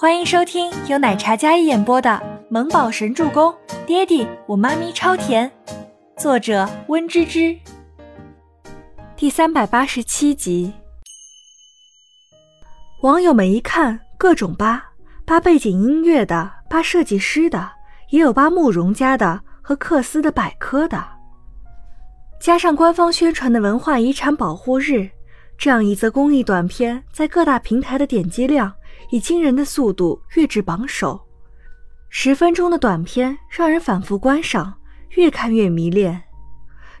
欢迎收听由奶茶嘉一演播的《萌宝神助攻》，爹地我妈咪超甜，作者温芝芝。第三百八十七集。网友们一看，各种扒，扒背景音乐的，扒设计师的，也有扒慕容家的和克斯的百科的。加上官方宣传的文化遗产保护日，这样一则公益短片在各大平台的点击量。以惊人的速度跃至榜首，十分钟的短片让人反复观赏，越看越迷恋，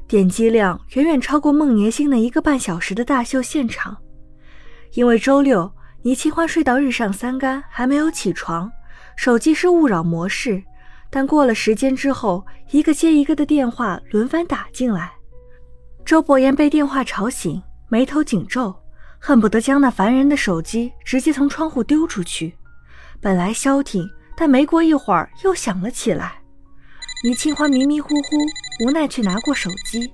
点击量远远超过孟年星的一个半小时的大秀现场。因为周六倪清欢睡到日上三竿还没有起床，手机是勿扰模式，但过了时间之后，一个接一个的电话轮番打进来，周伯言被电话吵醒，眉头紧皱。恨不得将那烦人的手机直接从窗户丢出去。本来消停，但没过一会儿又响了起来。倪清欢迷迷糊糊，无奈去拿过手机。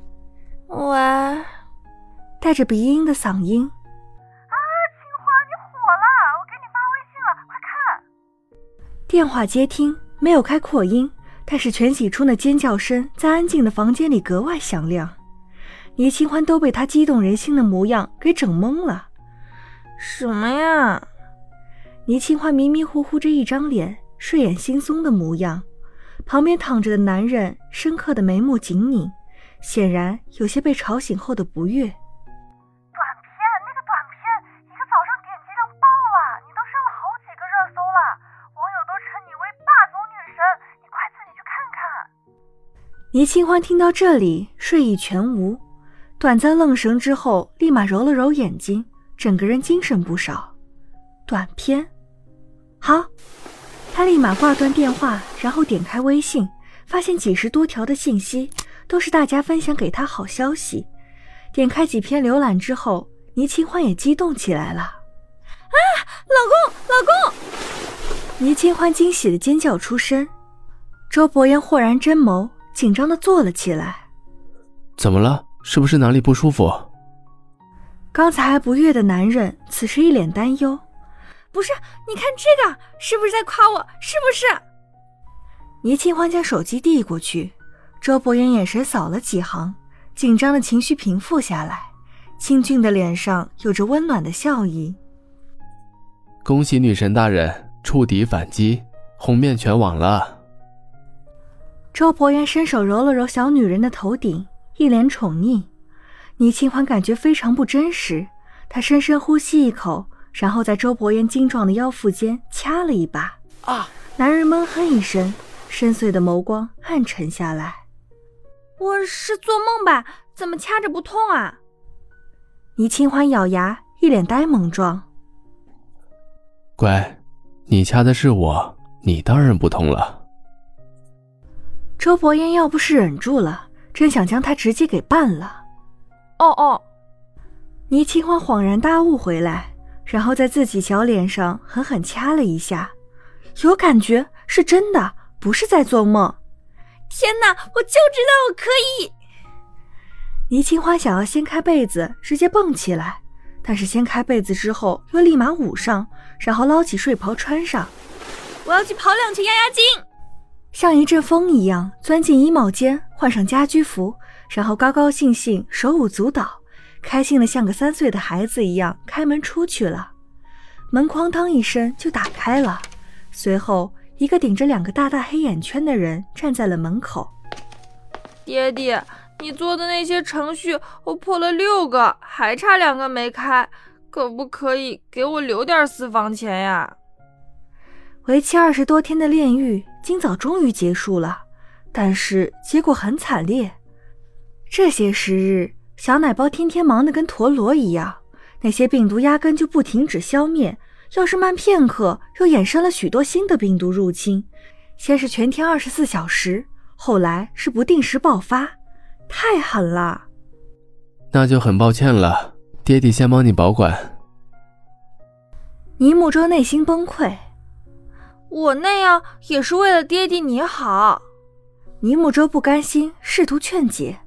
喂，带着鼻音的嗓音。啊，清欢，你火了！我给你发微信了，快看。电话接听，没有开扩音，但是全喜初那尖叫声在安静的房间里格外响亮。倪清欢都被他激动人心的模样给整懵了。什么呀？倪清欢迷迷糊糊着一张脸，睡眼惺忪的模样。旁边躺着的男人深刻的眉目紧拧，显然有些被吵醒后的不悦。短片，那个短片一个早上点击量爆了，你都上了好几个热搜了，网友都称你为霸总女神，你快自己去看看。倪清欢听到这里，睡意全无。短暂愣神之后，立马揉了揉眼睛，整个人精神不少。短片，好，他立马挂断电话，然后点开微信，发现几十多条的信息，都是大家分享给他好消息。点开几篇浏览之后，倪清欢也激动起来了。啊，老公，老公！倪清欢惊喜的尖叫出声。周伯言豁然真眸，紧张的坐了起来。怎么了？是不是哪里不舒服？刚才还不悦的男人，此时一脸担忧。不是，你看这个，是不是在夸我？是不是？倪清欢将手机递过去，周伯言眼神扫了几行，紧张的情绪平复下来，清俊的脸上有着温暖的笑意。恭喜女神大人触底反击，红遍全网了。周伯言伸手揉了揉小女人的头顶。一脸宠溺，倪清欢感觉非常不真实。她深深呼吸一口，然后在周伯言精壮的腰腹间掐了一把。啊！男人闷哼一声，深邃的眸光暗沉下来。我是做梦吧？怎么掐着不痛啊？倪清欢咬牙，一脸呆萌状。乖，你掐的是我，你当然不痛了。周伯言要不是忍住了。真想将他直接给办了。哦哦，倪清欢恍然大悟回来，然后在自己小脸上狠狠掐了一下，有感觉，是真的，不是在做梦。天哪，我就知道我可以！倪清欢想要掀开被子直接蹦起来，但是掀开被子之后又立马捂上，然后捞起睡袍穿上。我要去跑两圈压压惊。像一阵风一样钻进衣帽间，换上家居服，然后高高兴兴手舞足蹈，开心的像个三岁的孩子一样开门出去了。门哐当一声就打开了，随后一个顶着两个大大黑眼圈的人站在了门口。爹爹，你做的那些程序我破了六个，还差两个没开，可不可以给我留点私房钱呀？为期二十多天的炼狱。今早终于结束了，但是结果很惨烈。这些时日，小奶包天天忙得跟陀螺一样，那些病毒压根就不停止消灭，要是慢片刻，又衍生了许多新的病毒入侵。先是全天二十四小时，后来是不定时爆发，太狠了。那就很抱歉了，爹地先帮你保管。尼木舟内心崩溃。我那样也是为了爹地你好。尼木舟不甘心，试图劝解。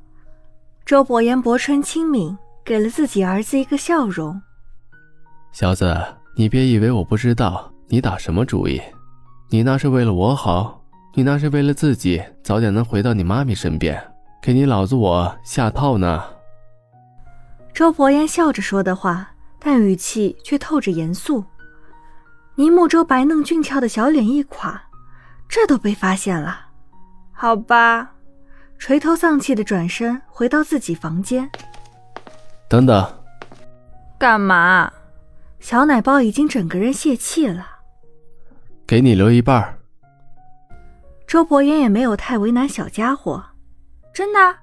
周伯言薄唇轻抿，给了自己儿子一个笑容。小子，你别以为我不知道你打什么主意？你那是为了我好，你那是为了自己早点能回到你妈咪身边，给你老子我下套呢。周伯言笑着说的话，但语气却透着严肃。倪木舟白嫩俊俏的小脸一垮，这都被发现了，好吧，垂头丧气的转身回到自己房间。等等，干嘛？小奶包已经整个人泄气了，给你留一半。周伯言也没有太为难小家伙，真的？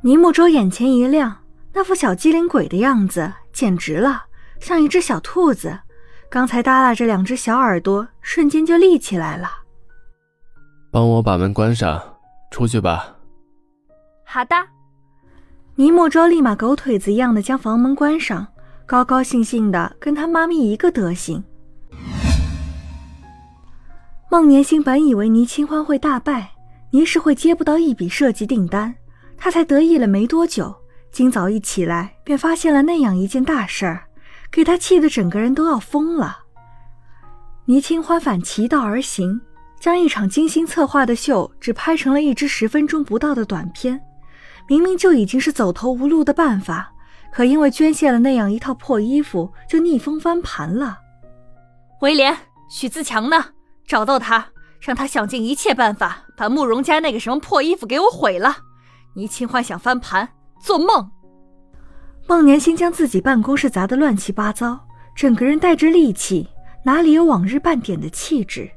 倪木舟眼前一亮，那副小机灵鬼的样子简直了，像一只小兔子。刚才耷拉着两只小耳朵，瞬间就立起来了。帮我把门关上，出去吧。好的。倪莫舟立马狗腿子一样的将房门关上，高高兴兴的跟他妈咪一个德行。孟年星本以为倪清欢会大败，倪氏会接不到一笔设计订单，他才得意了没多久，今早一起来便发现了那样一件大事儿。给他气得整个人都要疯了。倪清欢反其道而行，将一场精心策划的秀只拍成了一支十分钟不到的短片。明明就已经是走投无路的办法，可因为捐献了那样一套破衣服，就逆风翻盘了。威廉，许自强呢？找到他，让他想尽一切办法把慕容家那个什么破衣服给我毁了。倪清欢想翻盘，做梦！孟年星将自己办公室砸得乱七八糟，整个人带着戾气，哪里有往日半点的气质？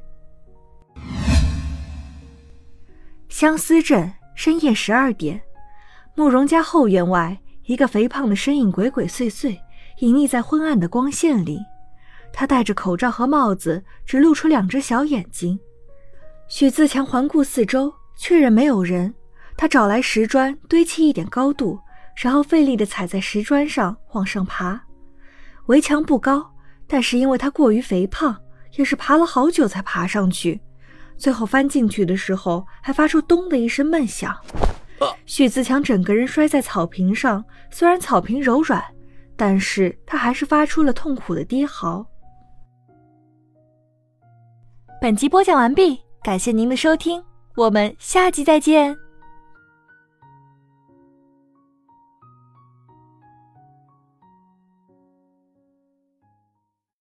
相思镇深夜十二点，慕容家后院外，一个肥胖的身影鬼鬼祟祟，隐匿在昏暗的光线里。他戴着口罩和帽子，只露出两只小眼睛。许自强环顾四周，确认没有人，他找来石砖堆砌一点高度。然后费力地踩在石砖上往上爬，围墙不高，但是因为他过于肥胖，也是爬了好久才爬上去。最后翻进去的时候，还发出咚的一声闷响。许自强整个人摔在草坪上，虽然草坪柔软，但是他还是发出了痛苦的低嚎。本集播讲完毕，感谢您的收听，我们下集再见。